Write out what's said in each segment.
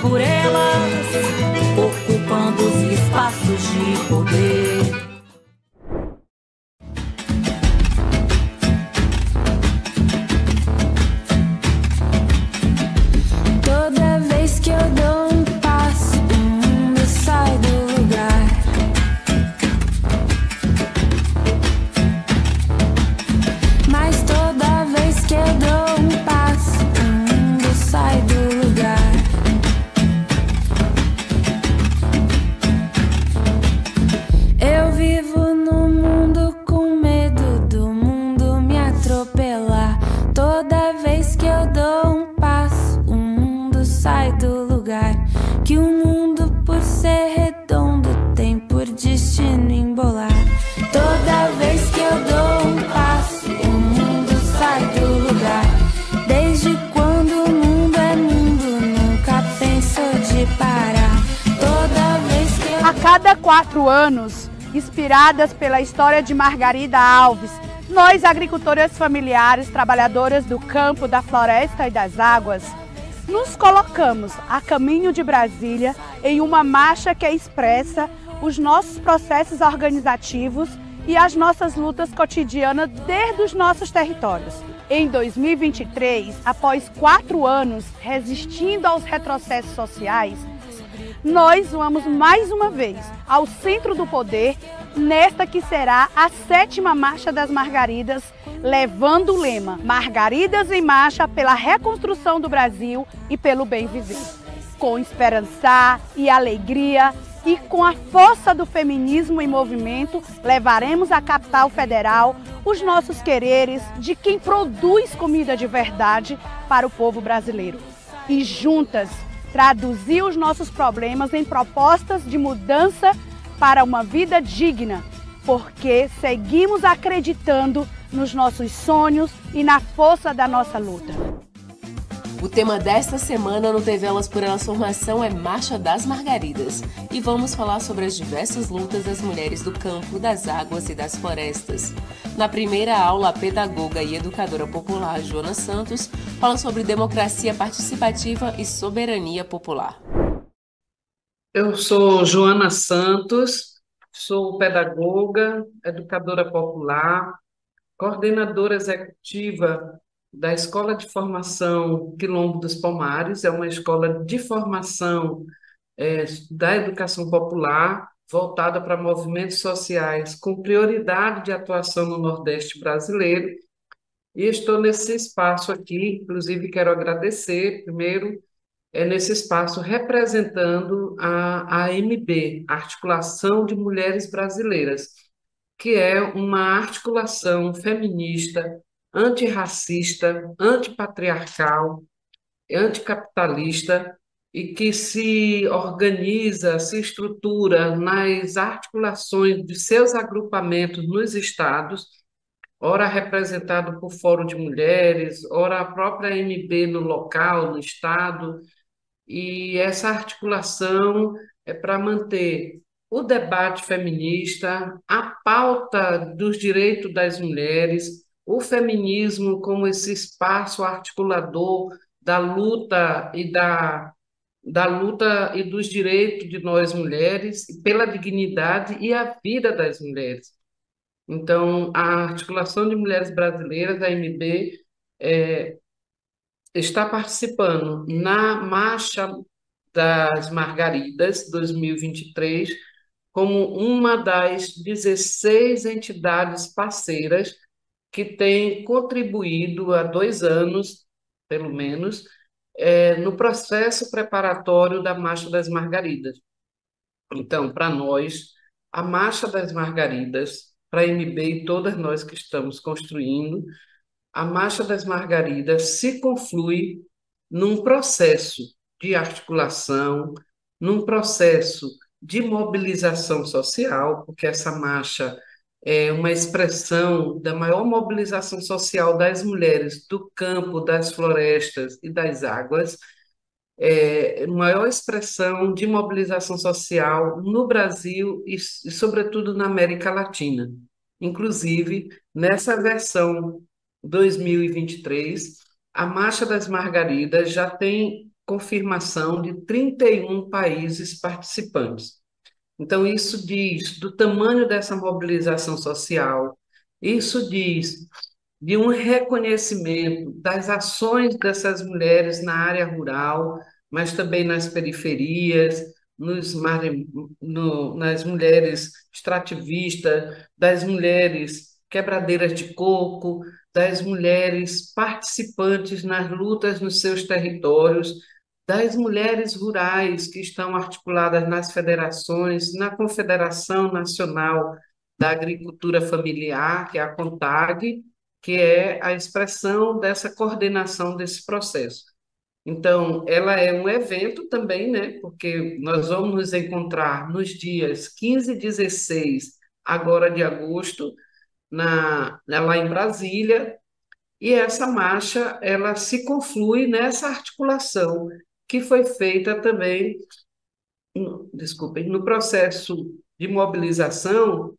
por elas, ocupando os espaços de poder. Quatro anos, inspiradas pela história de Margarida Alves, nós, agricultoras familiares, trabalhadoras do campo, da floresta e das águas, nos colocamos a caminho de Brasília em uma marcha que expressa os nossos processos organizativos e as nossas lutas cotidianas desde os nossos territórios. Em 2023, após quatro anos resistindo aos retrocessos sociais, nós vamos mais uma vez ao centro do poder, nesta que será a sétima Marcha das Margaridas, levando o lema Margaridas em Marcha pela reconstrução do Brasil e pelo bem viver. Com esperança e alegria e com a força do feminismo em movimento, levaremos à capital federal os nossos quereres de quem produz comida de verdade para o povo brasileiro. E juntas traduzir os nossos problemas em propostas de mudança para uma vida digna, porque seguimos acreditando nos nossos sonhos e na força da nossa luta. O tema desta semana no TV Elas por Elas Formação é Marcha das Margaridas e vamos falar sobre as diversas lutas das mulheres do campo, das águas e das florestas. Na primeira aula, a pedagoga e educadora popular Joana Santos fala sobre democracia participativa e soberania popular. Eu sou Joana Santos, sou pedagoga, educadora popular, coordenadora executiva da Escola de Formação Quilombo dos Palmares, é uma escola de formação é, da educação popular voltada para movimentos sociais com prioridade de atuação no Nordeste brasileiro. E estou nesse espaço aqui, inclusive quero agradecer, primeiro, é nesse espaço representando a AMB, Articulação de Mulheres Brasileiras, que é uma articulação feminista antirracista, antipatriarcal, anticapitalista e que se organiza, se estrutura nas articulações de seus agrupamentos nos estados, ora representado por Fórum de Mulheres, ora a própria MB no local, no estado, e essa articulação é para manter o debate feminista, a pauta dos direitos das mulheres, o feminismo como esse espaço articulador da luta e da, da luta e dos direitos de nós mulheres, pela dignidade e a vida das mulheres. Então, a Articulação de Mulheres Brasileiras, a AMB, é, está participando na Marcha das Margaridas 2023 como uma das 16 entidades parceiras que tem contribuído há dois anos, pelo menos, é, no processo preparatório da Marcha das Margaridas. Então, para nós, a Marcha das Margaridas, para a MB e todas nós que estamos construindo, a Marcha das Margaridas se conflui num processo de articulação, num processo de mobilização social, porque essa marcha é uma expressão da maior mobilização social das mulheres do campo, das florestas e das águas, é, maior expressão de mobilização social no Brasil e, e, sobretudo, na América Latina. Inclusive, nessa versão 2023, a Marcha das Margaridas já tem confirmação de 31 países participantes. Então, isso diz do tamanho dessa mobilização social, isso diz de um reconhecimento das ações dessas mulheres na área rural, mas também nas periferias, nos, no, nas mulheres extrativistas, das mulheres quebradeiras de coco, das mulheres participantes nas lutas nos seus territórios, das mulheres rurais que estão articuladas nas federações, na Confederação Nacional da Agricultura Familiar, que é a CONTAG, que é a expressão dessa coordenação desse processo. Então, ela é um evento também, né? Porque nós vamos nos encontrar nos dias 15 e 16, agora de agosto, na, lá em Brasília, e essa marcha ela se conflui nessa articulação que foi feita também, desculpem, no processo de mobilização,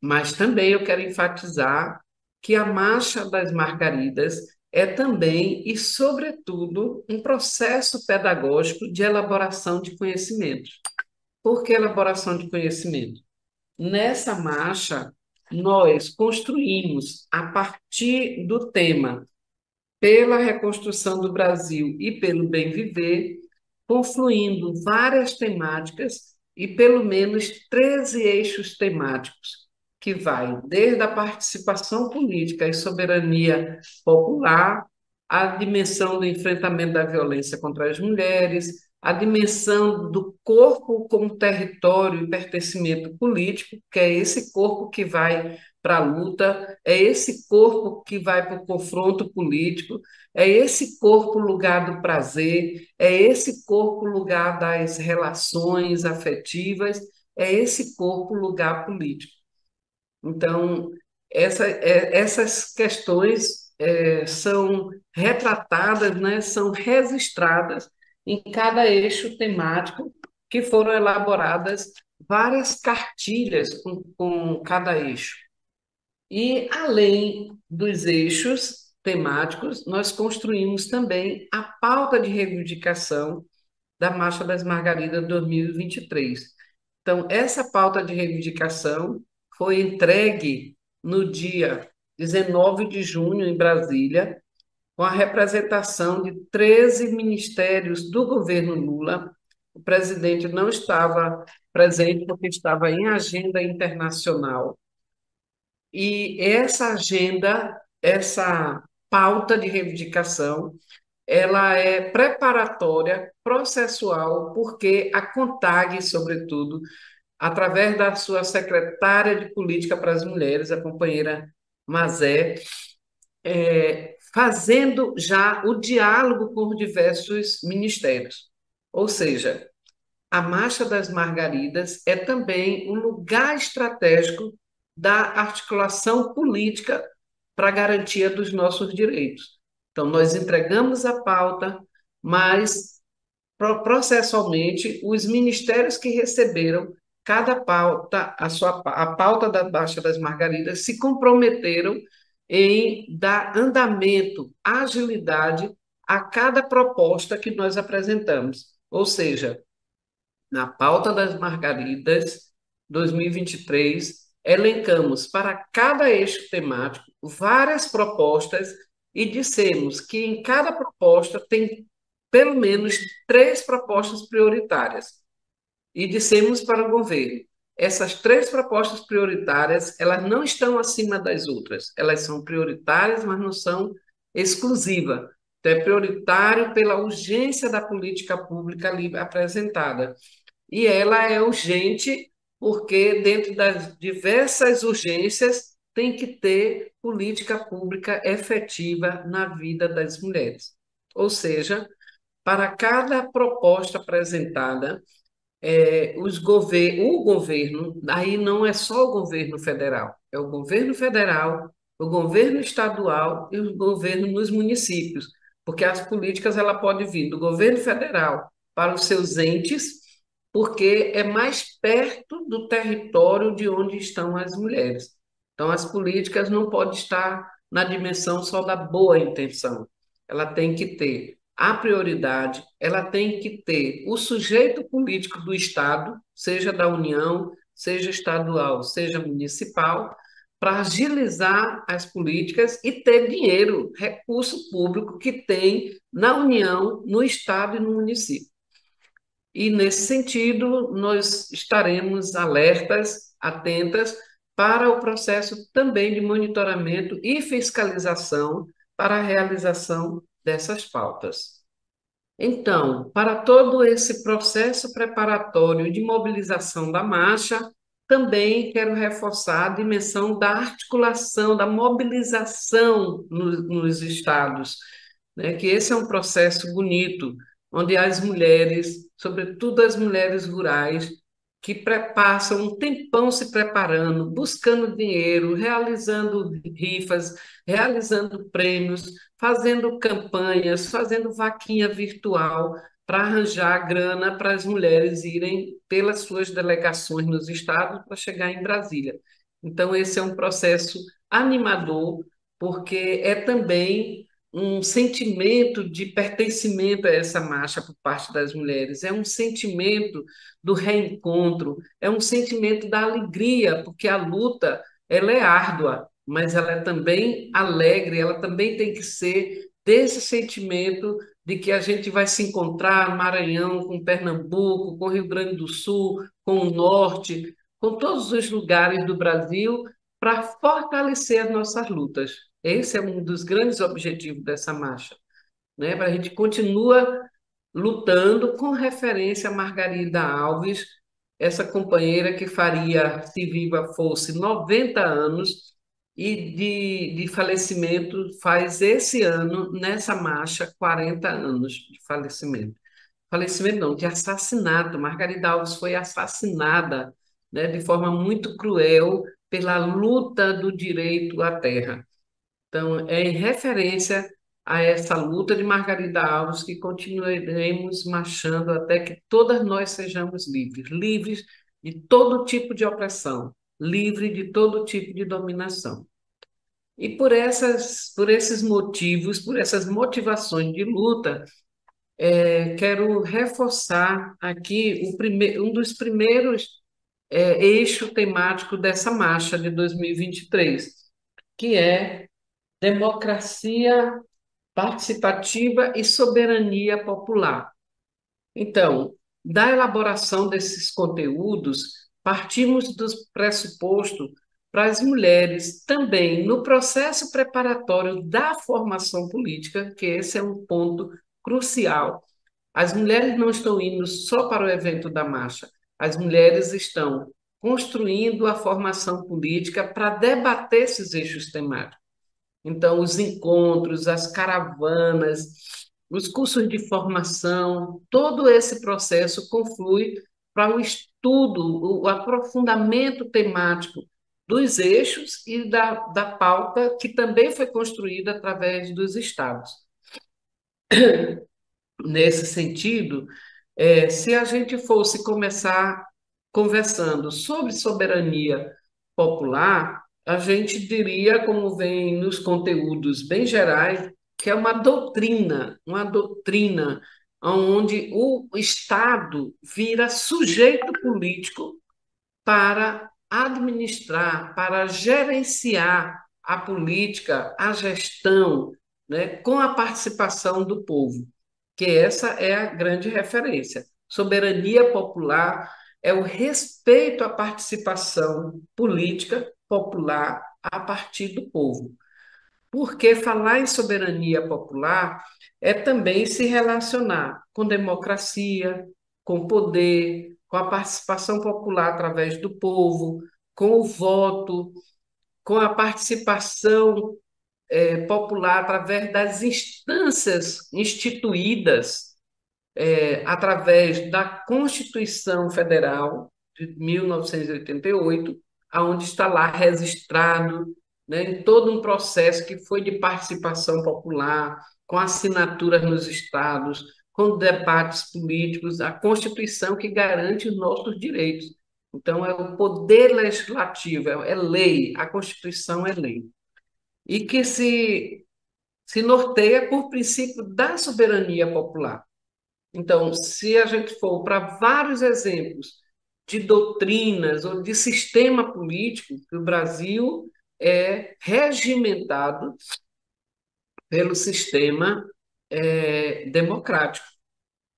mas também eu quero enfatizar que a Marcha das Margaridas é também e, sobretudo, um processo pedagógico de elaboração de conhecimento. Por que elaboração de conhecimento? Nessa marcha, nós construímos, a partir do tema pela reconstrução do Brasil e pelo bem viver, confluindo várias temáticas e pelo menos 13 eixos temáticos, que vai desde a participação política e soberania popular, a dimensão do enfrentamento da violência contra as mulheres, a dimensão do corpo como território e pertencimento político, que é esse corpo que vai para a luta, é esse corpo que vai para o confronto político, é esse corpo lugar do prazer, é esse corpo lugar das relações afetivas, é esse corpo lugar político. Então, essa, é, essas questões é, são retratadas, né, são registradas em cada eixo temático, que foram elaboradas várias cartilhas com, com cada eixo. E, além dos eixos temáticos, nós construímos também a pauta de reivindicação da Marcha das Margaridas 2023. Então, essa pauta de reivindicação foi entregue no dia 19 de junho, em Brasília, com a representação de 13 ministérios do governo Lula. O presidente não estava presente porque estava em agenda internacional. E essa agenda, essa pauta de reivindicação, ela é preparatória, processual, porque a CONTAG, sobretudo, através da sua secretária de Política para as Mulheres, a companheira Mazé, é, fazendo já o diálogo com diversos ministérios. Ou seja, a Marcha das Margaridas é também um lugar estratégico da articulação política para garantia dos nossos direitos. Então, nós entregamos a pauta, mas processualmente os ministérios que receberam cada pauta, a sua a pauta da Baixa das Margaridas se comprometeram em dar andamento, agilidade a cada proposta que nós apresentamos. Ou seja, na pauta das Margaridas 2023, elencamos para cada eixo temático várias propostas e dissemos que em cada proposta tem pelo menos três propostas prioritárias. E dissemos para o governo: essas três propostas prioritárias, elas não estão acima das outras. Elas são prioritárias, mas não são exclusivas. Então, é prioritário pela urgência da política pública ali apresentada. E ela é urgente porque, dentro das diversas urgências, tem que ter política pública efetiva na vida das mulheres. Ou seja, para cada proposta apresentada, é, os gover o governo, aí não é só o governo federal, é o governo federal, o governo estadual e o governo nos municípios, porque as políticas ela pode vir do governo federal para os seus entes, porque é mais perto do território de onde estão as mulheres. Então, as políticas não podem estar na dimensão só da boa intenção. Ela tem que ter a prioridade, ela tem que ter o sujeito político do Estado, seja da União, seja estadual, seja municipal, para agilizar as políticas e ter dinheiro, recurso público que tem na União, no Estado e no município. E, nesse sentido, nós estaremos alertas, atentas para o processo também de monitoramento e fiscalização para a realização dessas pautas. Então, para todo esse processo preparatório de mobilização da marcha, também quero reforçar a dimensão da articulação, da mobilização no, nos estados, né? que esse é um processo bonito, onde as mulheres, sobretudo as mulheres rurais, que passam um tempão se preparando, buscando dinheiro, realizando rifas, realizando prêmios, fazendo campanhas, fazendo vaquinha virtual para arranjar grana para as mulheres irem pelas suas delegações nos estados para chegar em Brasília. Então, esse é um processo animador, porque é também um sentimento de pertencimento a essa marcha por parte das mulheres, é um sentimento do reencontro, é um sentimento da alegria, porque a luta ela é árdua, mas ela é também alegre, ela também tem que ser desse sentimento de que a gente vai se encontrar Maranhão, com Pernambuco, com Rio Grande do Sul, com o Norte, com todos os lugares do Brasil, para fortalecer as nossas lutas. Esse é um dos grandes objetivos dessa marcha, né? Para a gente continua lutando com referência a Margarida Alves, essa companheira que faria, se viva fosse, 90 anos e de, de falecimento faz esse ano, nessa marcha, 40 anos de falecimento. Falecimento não, de assassinato. Margarida Alves foi assassinada né, de forma muito cruel pela luta do direito à terra. Então, é em referência a essa luta de Margarida Alves que continuaremos marchando até que todas nós sejamos livres, livres de todo tipo de opressão, livre de todo tipo de dominação. E por essas, por esses motivos, por essas motivações de luta, é, quero reforçar aqui o um dos primeiros é, eixos temáticos dessa marcha de 2023, que é democracia participativa e soberania popular. Então, da elaboração desses conteúdos, partimos do pressuposto para as mulheres também no processo preparatório da formação política, que esse é um ponto crucial. As mulheres não estão indo só para o evento da marcha, as mulheres estão construindo a formação política para debater esses eixos temáticos. Então, os encontros, as caravanas, os cursos de formação, todo esse processo conflui para o estudo, o aprofundamento temático dos eixos e da, da pauta que também foi construída através dos estados. Nesse sentido, é, se a gente fosse começar conversando sobre soberania popular, a gente diria, como vem nos conteúdos bem gerais, que é uma doutrina, uma doutrina onde o Estado vira sujeito político para administrar, para gerenciar a política, a gestão, né, com a participação do povo, que essa é a grande referência. Soberania popular é o respeito à participação política popular a partir do povo. Porque falar em soberania popular é também se relacionar com democracia, com poder, com a participação popular através do povo, com o voto, com a participação é, popular através das instâncias instituídas é, através da Constituição Federal de 1988, aonde está lá registrado né, em todo um processo que foi de participação popular, com assinaturas nos estados, com debates políticos, a Constituição que garante os nossos direitos. Então, é o poder legislativo, é, é lei, a Constituição é lei. E que se, se norteia por princípio da soberania popular. Então, se a gente for para vários exemplos de doutrinas ou de sistema político, que o Brasil é regimentado pelo sistema é, democrático.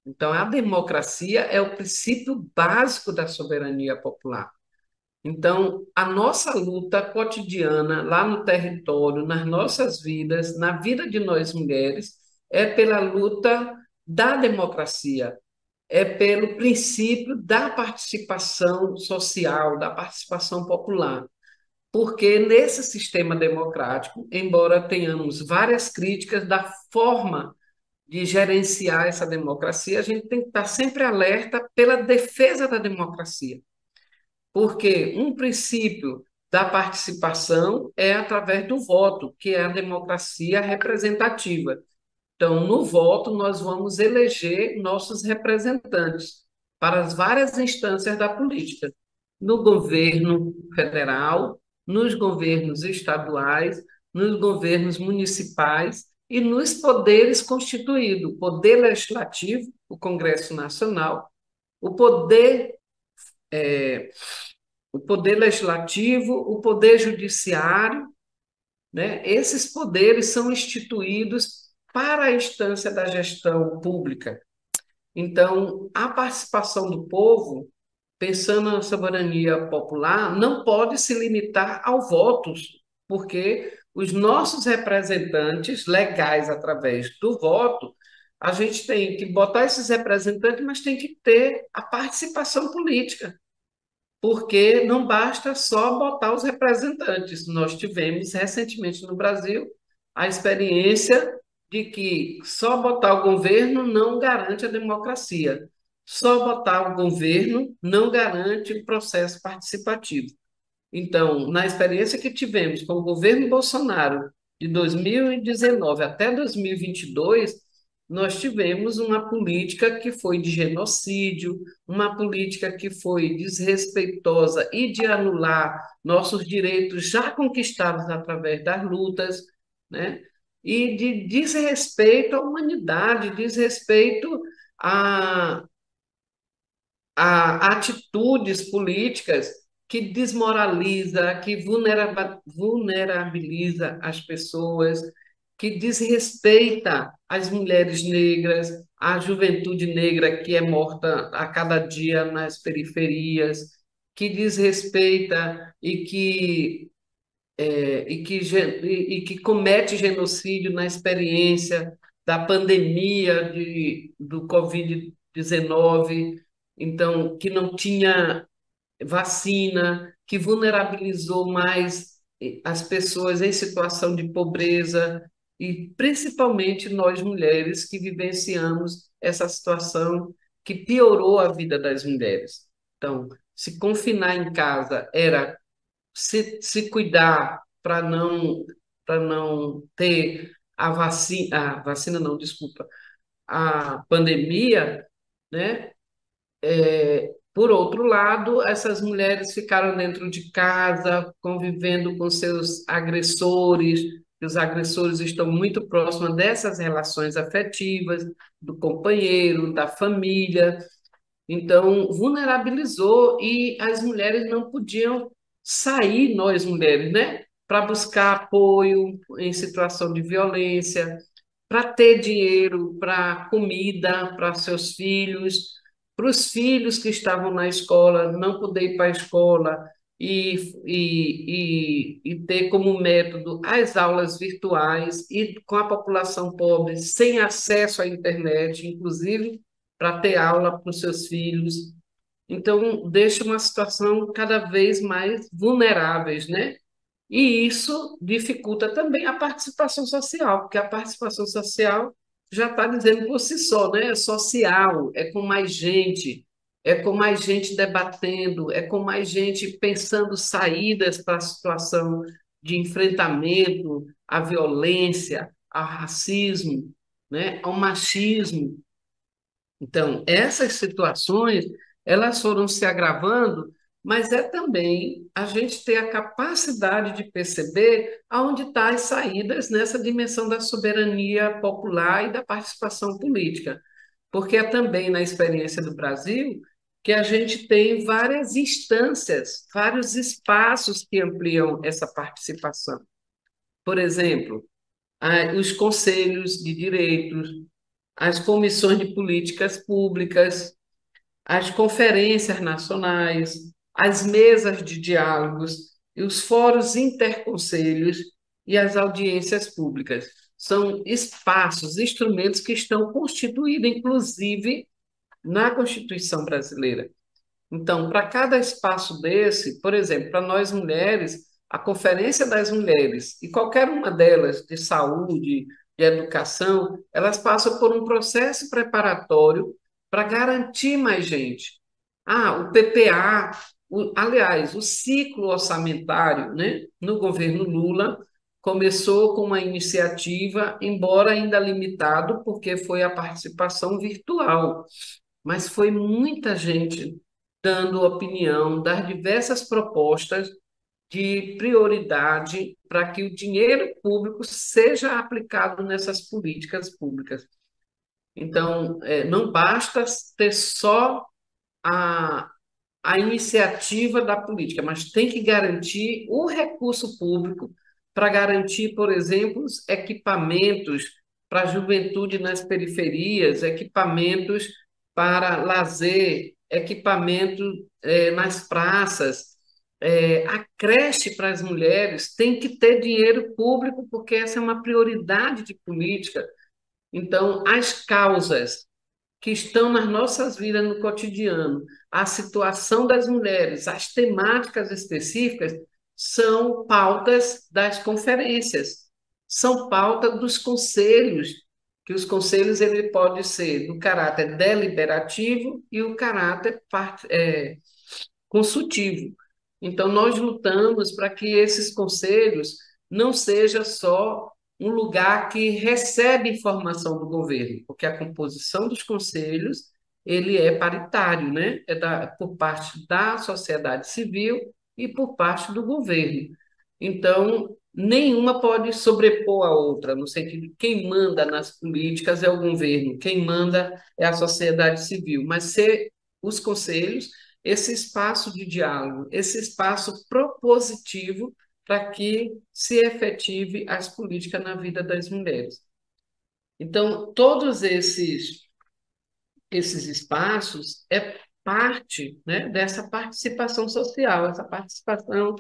Então, a democracia é o princípio básico da soberania popular. Então, a nossa luta cotidiana lá no território, nas nossas vidas, na vida de nós mulheres, é pela luta da democracia, é pelo princípio da participação social, da participação popular. Porque nesse sistema democrático, embora tenhamos várias críticas da forma de gerenciar essa democracia, a gente tem que estar sempre alerta pela defesa da democracia. Porque um princípio da participação é através do voto, que é a democracia representativa. Então, no voto, nós vamos eleger nossos representantes para as várias instâncias da política, no governo federal, nos governos estaduais, nos governos municipais e nos poderes constituídos, o poder legislativo, o Congresso Nacional, o poder é, o poder legislativo, o poder judiciário, né? Esses poderes são instituídos para a instância da gestão pública. Então, a participação do povo, pensando na soberania popular, não pode se limitar ao voto, porque os nossos representantes legais através do voto, a gente tem que botar esses representantes, mas tem que ter a participação política, porque não basta só botar os representantes. Nós tivemos recentemente no Brasil a experiência de que só botar o governo não garante a democracia. Só botar o governo não garante o processo participativo. Então, na experiência que tivemos com o governo Bolsonaro de 2019 até 2022, nós tivemos uma política que foi de genocídio, uma política que foi desrespeitosa e de anular nossos direitos já conquistados através das lutas, né? E de desrespeito à humanidade, desrespeito a, a atitudes políticas que desmoraliza, que vulnerabiliza as pessoas, que desrespeita as mulheres negras, a juventude negra que é morta a cada dia nas periferias, que desrespeita e que é, e, que, e, que comete genocídio na experiência da pandemia de, do Covid-19, então, que não tinha vacina, que vulnerabilizou mais eh, as pessoas em situação de pobreza e principalmente nós mulheres que vivenciamos essa situação que piorou a vida das mulheres. Então, se confinar em casa era se, se cuidar para não para não ter a vacina, a vacina não, desculpa, a pandemia, né? É, por outro lado, essas mulheres ficaram dentro de casa, convivendo com seus agressores, os agressores estão muito próximos dessas relações afetivas, do companheiro, da família. Então, vulnerabilizou e as mulheres não podiam sair, nós mulheres, né? Para buscar apoio em situação de violência, para ter dinheiro para comida para seus filhos, para os filhos que estavam na escola não poder ir para a escola e, e, e, e ter como método as aulas virtuais e com a população pobre sem acesso à internet, inclusive para ter aula para os seus filhos. Então, deixa uma situação cada vez mais vulneráveis, né? E isso dificulta também a participação social, porque a participação social já está dizendo por si só, né? É social, é com mais gente, é com mais gente debatendo, é com mais gente pensando saídas para a situação de enfrentamento à violência, ao racismo, né? ao machismo. Então, essas situações elas foram se agravando mas é também a gente ter a capacidade de perceber aonde estão tá as saídas nessa dimensão da soberania popular e da participação política. Porque é também na experiência do Brasil que a gente tem várias instâncias, vários espaços que ampliam essa participação. Por exemplo, os conselhos de direitos, as comissões de políticas públicas, as conferências nacionais, as mesas de diálogos e os fóruns interconselhos e as audiências públicas. São espaços, instrumentos que estão constituídos, inclusive, na Constituição brasileira. Então, para cada espaço desse, por exemplo, para nós mulheres, a Conferência das Mulheres e qualquer uma delas de saúde, de educação, elas passam por um processo preparatório para garantir mais gente. Ah, o PPA, o, aliás, o ciclo orçamentário né, no governo Lula começou com uma iniciativa, embora ainda limitado, porque foi a participação virtual, mas foi muita gente dando opinião das diversas propostas de prioridade para que o dinheiro público seja aplicado nessas políticas públicas. Então, é, não basta ter só a, a iniciativa da política, mas tem que garantir o recurso público para garantir, por exemplo, equipamentos para a juventude nas periferias, equipamentos para lazer, equipamento é, nas praças, é, a creche para as mulheres tem que ter dinheiro público, porque essa é uma prioridade de política. Então, as causas que estão nas nossas vidas no cotidiano, a situação das mulheres, as temáticas específicas, são pautas das conferências, são pautas dos conselhos, que os conselhos ele pode ser do caráter deliberativo e o caráter é, consultivo. Então, nós lutamos para que esses conselhos não sejam só um lugar que recebe informação do governo, porque a composição dos conselhos ele é paritário, né? É da, por parte da sociedade civil e por parte do governo. Então, nenhuma pode sobrepor a outra, no sentido de quem manda nas políticas é o governo, quem manda é a sociedade civil, mas ser os conselhos esse espaço de diálogo, esse espaço propositivo para que se efetive as políticas na vida das mulheres. Então, todos esses, esses espaços é parte né, dessa participação social, essa participação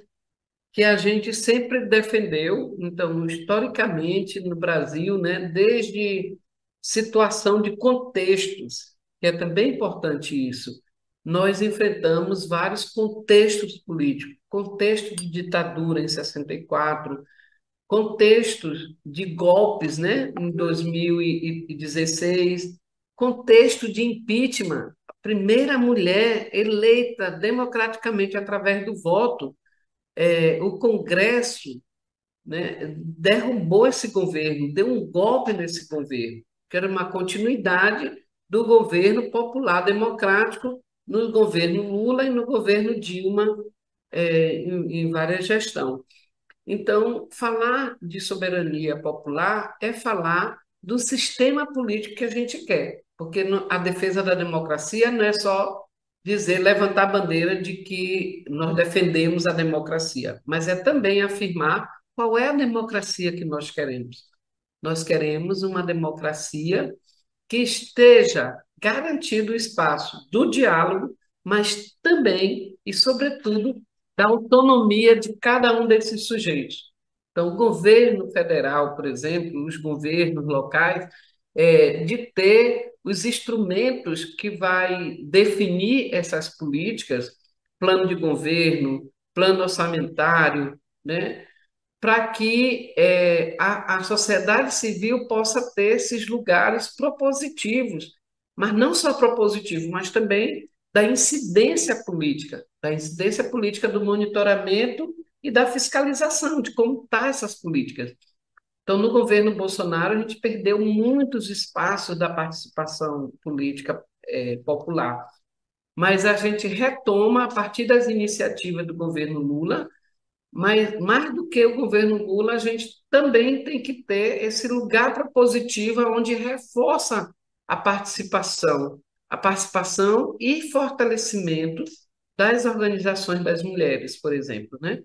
que a gente sempre defendeu, então, historicamente, no Brasil, né, desde situação de contextos, que é também importante isso nós enfrentamos vários contextos políticos, contexto de ditadura em 64, contextos de golpes, né, em 2016, contexto de impeachment, a primeira mulher eleita democraticamente através do voto, é, o Congresso né, derrubou esse governo, deu um golpe nesse governo, que era uma continuidade do governo popular democrático no governo Lula e no governo Dilma, é, em, em várias gestões. Então, falar de soberania popular é falar do sistema político que a gente quer, porque a defesa da democracia não é só dizer, levantar a bandeira de que nós defendemos a democracia, mas é também afirmar qual é a democracia que nós queremos. Nós queremos uma democracia que esteja garantido o espaço do diálogo, mas também e, sobretudo, da autonomia de cada um desses sujeitos. Então, o governo federal, por exemplo, os governos locais, é, de ter os instrumentos que vai definir essas políticas, plano de governo, plano orçamentário, né, para que é, a, a sociedade civil possa ter esses lugares propositivos, mas não só propositivos, mas também da incidência política, da incidência política do monitoramento e da fiscalização de como tá essas políticas. Então, no governo Bolsonaro, a gente perdeu muitos espaços da participação política é, popular. Mas a gente retoma a partir das iniciativas do governo Lula, mas mais do que o governo Lula, a gente também tem que ter esse lugar propositivo onde reforça a participação, a participação e fortalecimento das organizações das mulheres, por exemplo, né?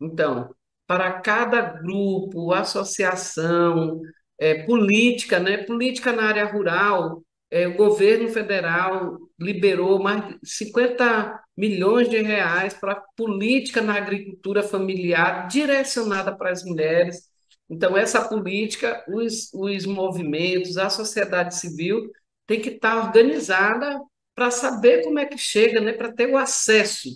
Então, para cada grupo, associação, é, política, né? política na área rural, é, o governo federal liberou mais de 50 milhões de reais para política na agricultura familiar direcionada para as mulheres. Então, essa política, os, os movimentos, a sociedade civil tem que estar organizada para saber como é que chega, né? para ter o acesso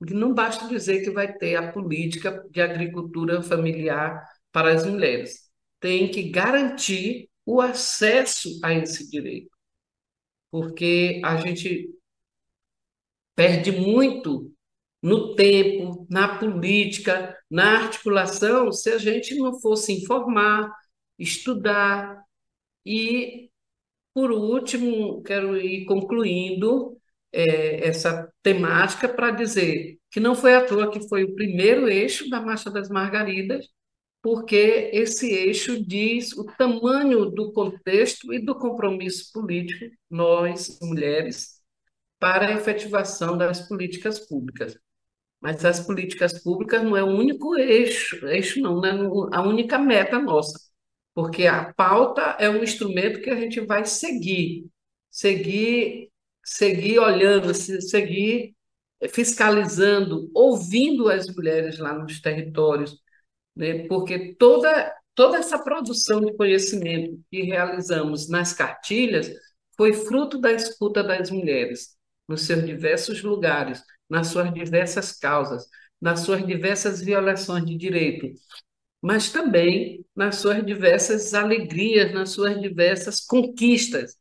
porque não basta dizer que vai ter a política de agricultura familiar para as mulheres. Tem que garantir o acesso a esse direito. Porque a gente perde muito no tempo, na política, na articulação, se a gente não fosse informar, estudar. E, por último, quero ir concluindo é, essa temática para dizer que não foi à toa que foi o primeiro eixo da Marcha das Margaridas, porque esse eixo diz o tamanho do contexto e do compromisso político, nós, mulheres, para a efetivação das políticas públicas. Mas as políticas públicas não é o único eixo, eixo não, não é a única meta nossa, porque a pauta é um instrumento que a gente vai seguir, seguir seguir olhando, seguir fiscalizando, ouvindo as mulheres lá nos territórios, né? porque toda, toda essa produção de conhecimento que realizamos nas cartilhas foi fruto da escuta das mulheres, nos seus diversos lugares, nas suas diversas causas, nas suas diversas violações de direito, mas também nas suas diversas alegrias, nas suas diversas conquistas,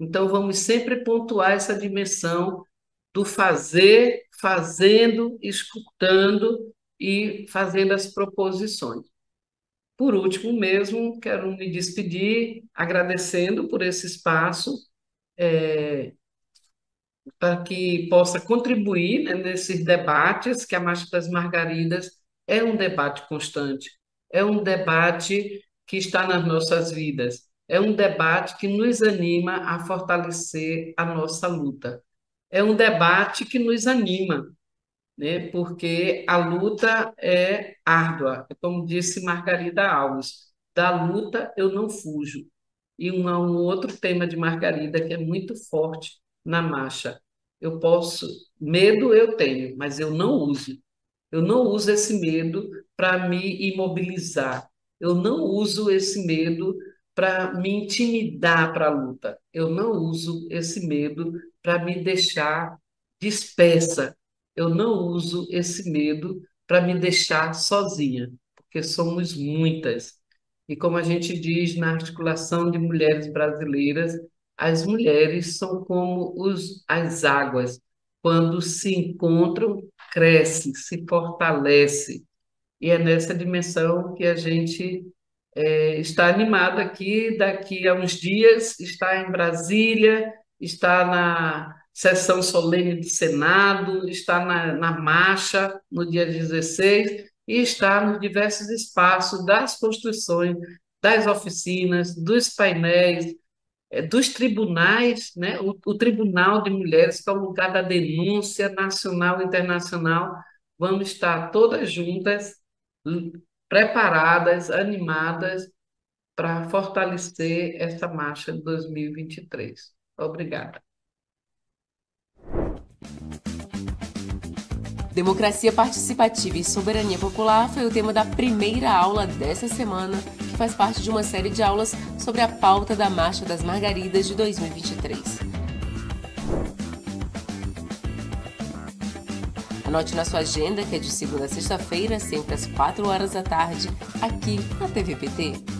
então, vamos sempre pontuar essa dimensão do fazer, fazendo, escutando e fazendo as proposições. Por último, mesmo, quero me despedir agradecendo por esse espaço, é, para que possa contribuir né, nesses debates, que a Marcha das Margaridas é um debate constante, é um debate que está nas nossas vidas é um debate que nos anima a fortalecer a nossa luta. É um debate que nos anima, né? porque a luta é árdua, como disse Margarida Alves, da luta eu não fujo. E um, um outro tema de Margarida que é muito forte na marcha. Eu posso, medo eu tenho, mas eu não uso. Eu não uso esse medo para me imobilizar. Eu não uso esse medo para me intimidar para a luta. Eu não uso esse medo para me deixar dispersa. Eu não uso esse medo para me deixar sozinha, porque somos muitas. E como a gente diz na articulação de mulheres brasileiras, as mulheres são como os, as águas. Quando se encontram, cresce, se fortalece. E é nessa dimensão que a gente é, está animado aqui, daqui a uns dias está em Brasília, está na sessão solene do Senado, está na, na marcha no dia 16 e está nos diversos espaços das construções, das oficinas, dos painéis, é, dos tribunais, né? O, o, Tribunal de Mulheres, que é o lugar da denúncia nacional e internacional, vamos estar todas juntas, preparadas, animadas para fortalecer essa marcha de 2023. Obrigada. Democracia participativa e soberania popular foi o tema da primeira aula dessa semana, que faz parte de uma série de aulas sobre a pauta da Marcha das Margaridas de 2023. Anote na sua agenda que é de segunda a sexta-feira, sempre às 4 horas da tarde, aqui na TVPT.